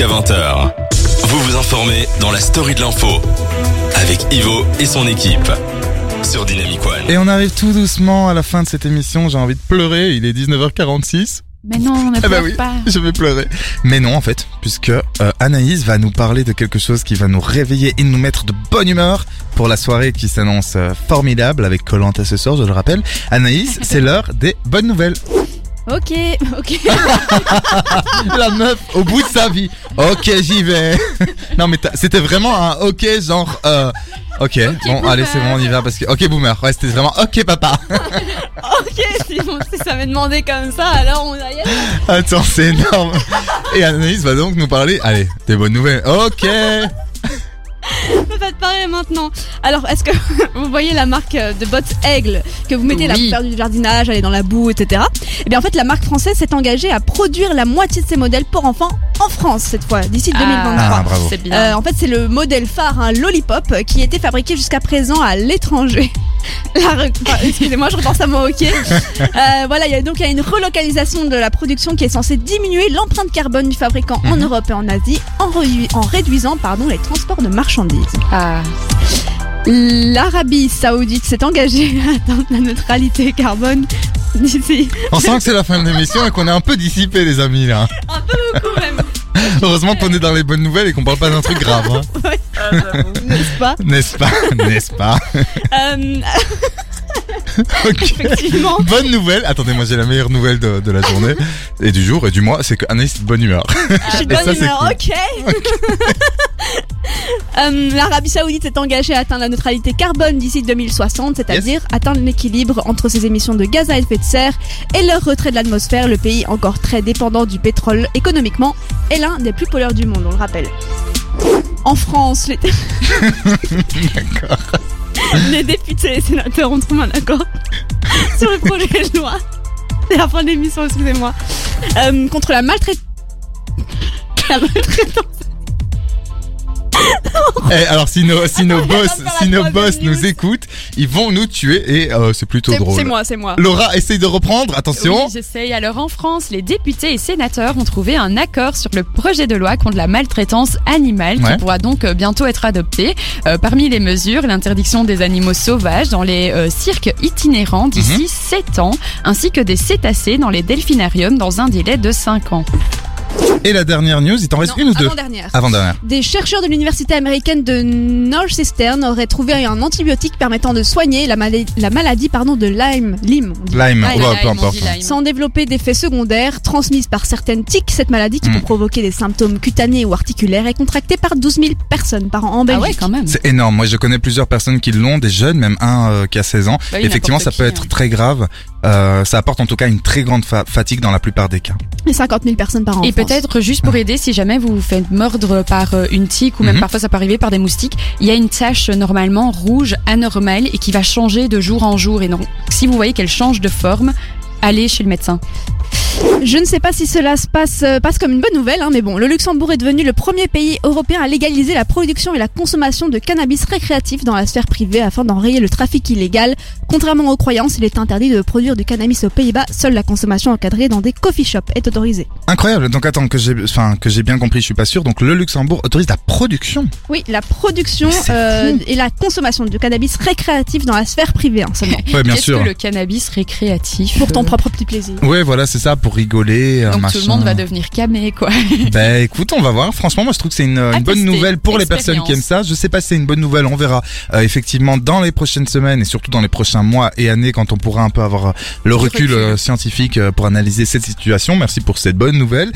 jusqu'à 20h. Vous vous informez dans la story de l'info avec Ivo et son équipe sur Dynamic One. Et on arrive tout doucement à la fin de cette émission. J'ai envie de pleurer. Il est 19h46. Mais non, ne Eh ben pleure oui, pas. je vais pleurer. Mais non, en fait, puisque euh, Anaïs va nous parler de quelque chose qui va nous réveiller et nous mettre de bonne humeur pour la soirée qui s'annonce euh, formidable avec Colanta ce soir, je le rappelle. Anaïs, c'est l'heure des bonnes nouvelles. Ok, ok. La meuf au bout de sa vie. Ok, j'y vais. non, mais c'était vraiment un ok, genre. Euh, ok, bon, allez, c'est bon, on y va parce que. Ok, boomer. Ouais, c'était vraiment ok, papa. ok, si, bon, si ça m'est demandé comme ça, alors on va y. Attends, c'est énorme. Et Anaïs va donc nous parler. Allez, des bonnes nouvelles. Ok. On va te parler maintenant. Alors, est-ce que vous voyez la marque euh, de bottes Aigle que vous mettez là Oui. pour faire du jardinage, aller dans la boue, etc. Eh bien, en fait, la marque française s'est engagée à produire la moitié de ses modèles pour enfants en France cette fois, d'ici 2023. Ah, bravo. C'est bien. Euh, en fait, c'est le modèle phare, un Lollipop, euh, qui était fabriqué jusqu'à présent à l'étranger. La re- enfin, Excusez-moi, je repense à mon ok. Euh, voilà, il y a donc il y a une relocalisation de la production qui est censée diminuer l'empreinte carbone du fabricant en Europe et en Asie, en, rédu- en réduisant pardon, les transports de marchandises. Ah. L'Arabie Saoudite s'est engagée à atteindre la neutralité carbone d'ici. On sent que c'est la fin de l'émission et qu'on est un peu dissipé, les amis, là. Un peu beaucoup même, Heureusement qu'on est dans les bonnes nouvelles et qu'on parle pas d'un truc grave, hein. n'est-ce pas? N'est-ce pas? N'est-ce pas? Euh. Effectivement. Bonne nouvelle. Attendez, moi j'ai la meilleure nouvelle de, de la journée et du jour et du mois, c'est que Anaïs est de bonne humeur. Je suis de bonne ça, humeur, cool. ok. Euh, L'Arabie Saoudite s'est engagée à atteindre la neutralité carbone d'ici 2060, c'est-à-dire atteindre l'équilibre entre ses émissions de gaz à effet de serre et leur retrait de l'atmosphère. Le pays, encore très dépendant du pétrole économiquement, est l'un des plus pollueurs du monde, on le rappelle. En France, les, les députés et sénateurs ont trouvé un accord sur le projet de loi. C'est la fin de l'émission, excusez-moi. Euh, contre la maltraitance. La maltraitance. Eh, alors si nos, si nos Attends, boss, si nos boss nous écoutent, ils vont nous tuer et euh, c'est plutôt drôle. c'est moi, c'est moi. Laura, essaye de reprendre. Attention. Oui, j'essaye. Alors en France, les députés et sénateurs ont trouvé un accord sur le projet de loi contre la maltraitance animale Ouais. qui pourra donc euh, bientôt être adopté. Euh, parmi les mesures, l'interdiction des animaux sauvages dans les euh, cirques itinérants d'ici Mhm. 7 ans, ainsi que des cétacés dans les delphinariums dans un délai de 5 ans. Et la dernière news, il t'en reste Non, une ou deux avant-dernière. Avant-dernière. Des chercheurs de l'université américaine de Northeastern auraient trouvé un antibiotique permettant de soigner la, mala- la maladie pardon, de Lyme. Lyme, on dit. Lyme, oh, bah, peu on importe. dit Lyme. Sans développer d'effets secondaires transmises par certaines tiques, cette maladie qui Mm. peut provoquer des symptômes cutanés ou articulaires est contractée par 12 000 personnes par an en Ah Belgique. ouais, quand même. C'est énorme. Moi, je connais plusieurs personnes qui l'ont, des jeunes, même un euh, qui a 16 ans. Bah oui, Effectivement, ça n'importe peut qui, être hein. très grave. Euh, ça apporte en tout cas une très grande fa- fatigue dans la plupart des cas. Et 50 000 personnes par an. En. Peut-être juste pour aider, si jamais vous vous faites mordre par euh, une tique ou même Mhm. parfois ça peut arriver par des moustiques, il y a une tache euh, normalement rouge anormale et qui va changer de jour en jour. Et donc, si vous voyez qu'elle change de forme, allez chez le médecin. Je ne sais pas si cela se passe, euh, passe comme une bonne nouvelle, hein, mais bon, le Luxembourg est devenu le premier pays européen à légaliser la production et la consommation de cannabis récréatif dans la sphère privée afin d'enrayer le trafic illégal. Contrairement aux croyances, il est interdit de produire du cannabis aux Pays-Bas. Seule la consommation encadrée dans des coffee shops est autorisée. Incroyable. Donc attends que j'ai, enfin que j'ai bien compris, je suis pas sûr. Donc le Luxembourg autorise la production. Oui, la production euh, et la consommation de cannabis récréatif dans la sphère privée hein, seulement. Ouais, bien Qu'est-ce sûr. que le cannabis récréatif Pour ton euh, propre petit plaisir. Ouais, voilà, c'est ça pour rigoler. Euh, Donc machin. tout le monde va devenir camé, quoi. Ben écoute, on va voir. Franchement, moi je trouve que c'est une, une bonne nouvelle pour les personnes qui aiment ça. Je sais pas si c'est une bonne nouvelle, on verra euh, effectivement dans les prochaines semaines et surtout dans les prochains mois et années quand on pourra un peu avoir le recul, recul. euh, scientifique euh, pour analyser cette situation. Merci pour cette bonne nouvelle.